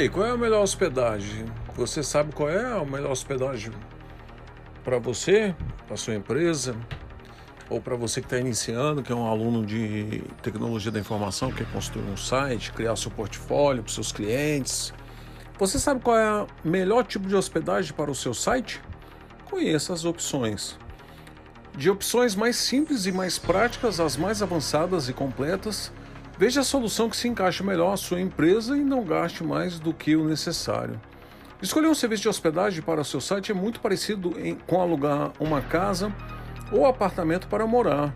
Aí, qual é a melhor hospedagem? Você sabe qual é a melhor hospedagem para você, para sua empresa, ou para você que está iniciando, que é um aluno de tecnologia da informação, quer construir um site, criar seu portfólio para seus clientes? Você sabe qual é o melhor tipo de hospedagem para o seu site? Conheça as opções. De opções mais simples e mais práticas às mais avançadas e completas, Veja a solução que se encaixa melhor à sua empresa e não gaste mais do que o necessário. Escolher um serviço de hospedagem para o seu site é muito parecido em, com alugar uma casa ou apartamento para morar.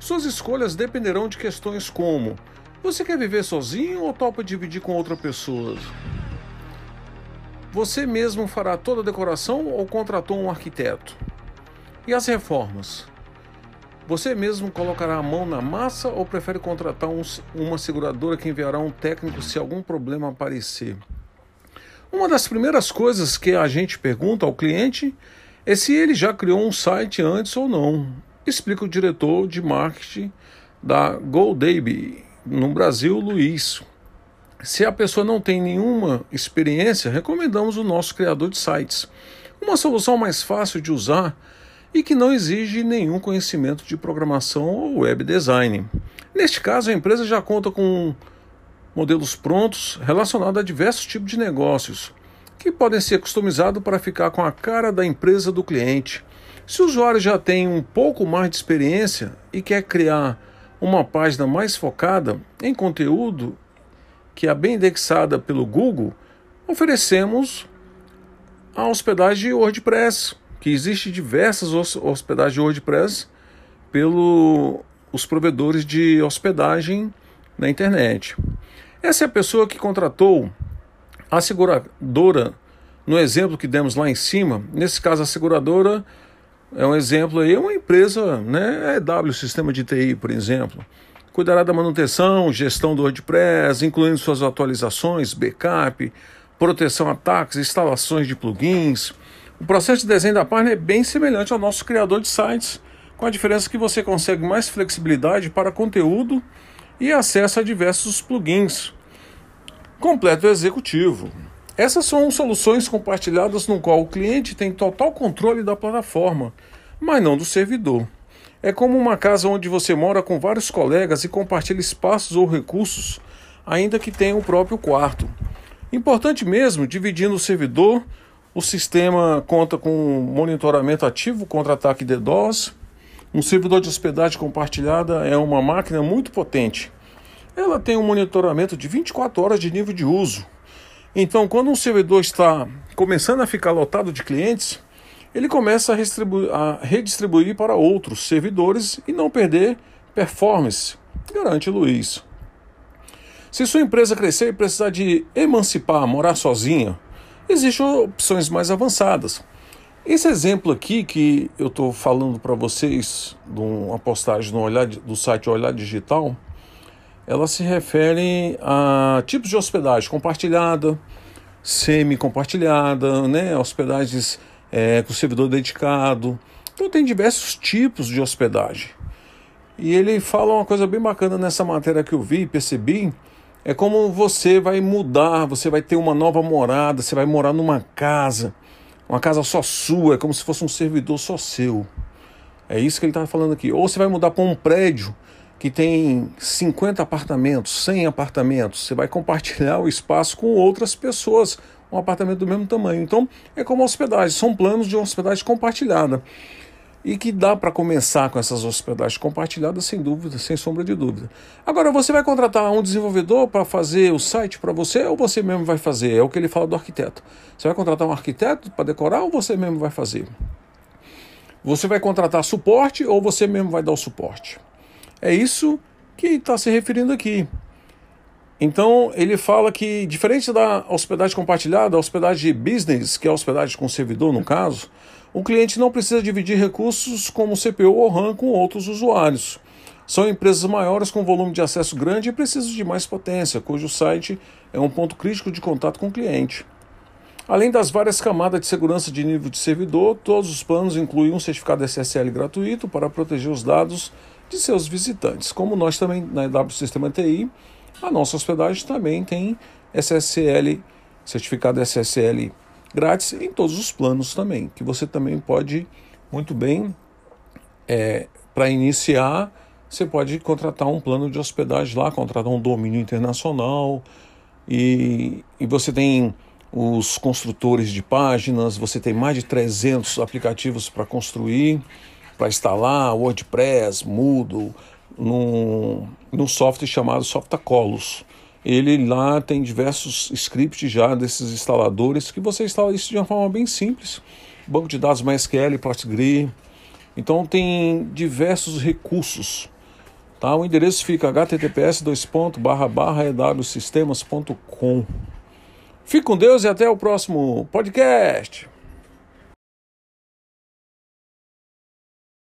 Suas escolhas dependerão de questões como: você quer viver sozinho ou topa dividir com outra pessoa? Você mesmo fará toda a decoração ou contratou um arquiteto? E as reformas? Você mesmo colocará a mão na massa ou prefere contratar um, uma seguradora que enviará um técnico se algum problema aparecer? Uma das primeiras coisas que a gente pergunta ao cliente é se ele já criou um site antes ou não. Explica o diretor de marketing da GoDaddy no Brasil, Luiz. Se a pessoa não tem nenhuma experiência, recomendamos o nosso criador de sites. Uma solução mais fácil de usar e que não exige nenhum conhecimento de programação ou web design. Neste caso, a empresa já conta com modelos prontos relacionados a diversos tipos de negócios, que podem ser customizados para ficar com a cara da empresa do cliente. Se o usuário já tem um pouco mais de experiência e quer criar uma página mais focada em conteúdo que é bem indexada pelo Google, oferecemos a hospedagem WordPress que existe diversas hospedagens de WordPress pelos provedores de hospedagem na internet. Essa é a pessoa que contratou a seguradora, no exemplo que demos lá em cima. Nesse caso, a seguradora é um exemplo aí, é uma empresa, né? É W Sistema de TI, por exemplo. Cuidará da manutenção, gestão do WordPress, incluindo suas atualizações, backup, proteção a ataques, instalações de plugins, o processo de desenho da página é bem semelhante ao nosso criador de sites, com a diferença que você consegue mais flexibilidade para conteúdo e acesso a diversos plugins. Completo executivo. Essas são soluções compartilhadas no qual o cliente tem total controle da plataforma, mas não do servidor. É como uma casa onde você mora com vários colegas e compartilha espaços ou recursos, ainda que tenha o próprio quarto. Importante mesmo, dividindo o servidor o sistema conta com monitoramento ativo contra ataque DDoS. Um servidor de hospedagem compartilhada é uma máquina muito potente. Ela tem um monitoramento de 24 horas de nível de uso. Então, quando um servidor está começando a ficar lotado de clientes, ele começa a, a redistribuir para outros servidores e não perder performance, garante Luiz. Se sua empresa crescer e precisar de emancipar, morar sozinha, Existem opções mais avançadas. Esse exemplo aqui que eu estou falando para vocês, de uma postagem no olhar, do site Olhar Digital, ela se refere a tipos de hospedagem compartilhada, semi-compartilhada, né, hospedagens é, com servidor dedicado. Então tem diversos tipos de hospedagem. E ele fala uma coisa bem bacana nessa matéria que eu vi e percebi, é como você vai mudar, você vai ter uma nova morada, você vai morar numa casa, uma casa só sua, é como se fosse um servidor só seu. É isso que ele está falando aqui. Ou você vai mudar para um prédio que tem 50 apartamentos, 100 apartamentos, você vai compartilhar o espaço com outras pessoas, um apartamento do mesmo tamanho. Então, é como hospedagem, são planos de hospedagem compartilhada e que dá para começar com essas hospedagens compartilhadas sem dúvida, sem sombra de dúvida. Agora, você vai contratar um desenvolvedor para fazer o site para você ou você mesmo vai fazer? É o que ele fala do arquiteto. Você vai contratar um arquiteto para decorar ou você mesmo vai fazer? Você vai contratar suporte ou você mesmo vai dar o suporte? É isso que está se referindo aqui. Então, ele fala que, diferente da hospedagem compartilhada, a hospedagem business, que é a hospedagem com servidor, no caso, o cliente não precisa dividir recursos como CPU ou RAM com outros usuários. São empresas maiores com volume de acesso grande e precisam de mais potência, cujo site é um ponto crítico de contato com o cliente. Além das várias camadas de segurança de nível de servidor, todos os planos incluem um certificado SSL gratuito para proteger os dados de seus visitantes. Como nós também na EW Sistema TI, a nossa hospedagem também tem SSL, certificado SSL grátis em todos os planos também, que você também pode muito bem, é, para iniciar, você pode contratar um plano de hospedagem lá, contratar um domínio internacional e, e você tem os construtores de páginas, você tem mais de 300 aplicativos para construir, para instalar, WordPress, Moodle, num, num software chamado Softacolos. Ele lá tem diversos scripts já desses instaladores que você instala isso de uma forma bem simples. Banco de dados MySQL, Postgre. Então tem diversos recursos. Tá? O endereço fica https ewsystemas.com. Fique com Deus e até o próximo podcast.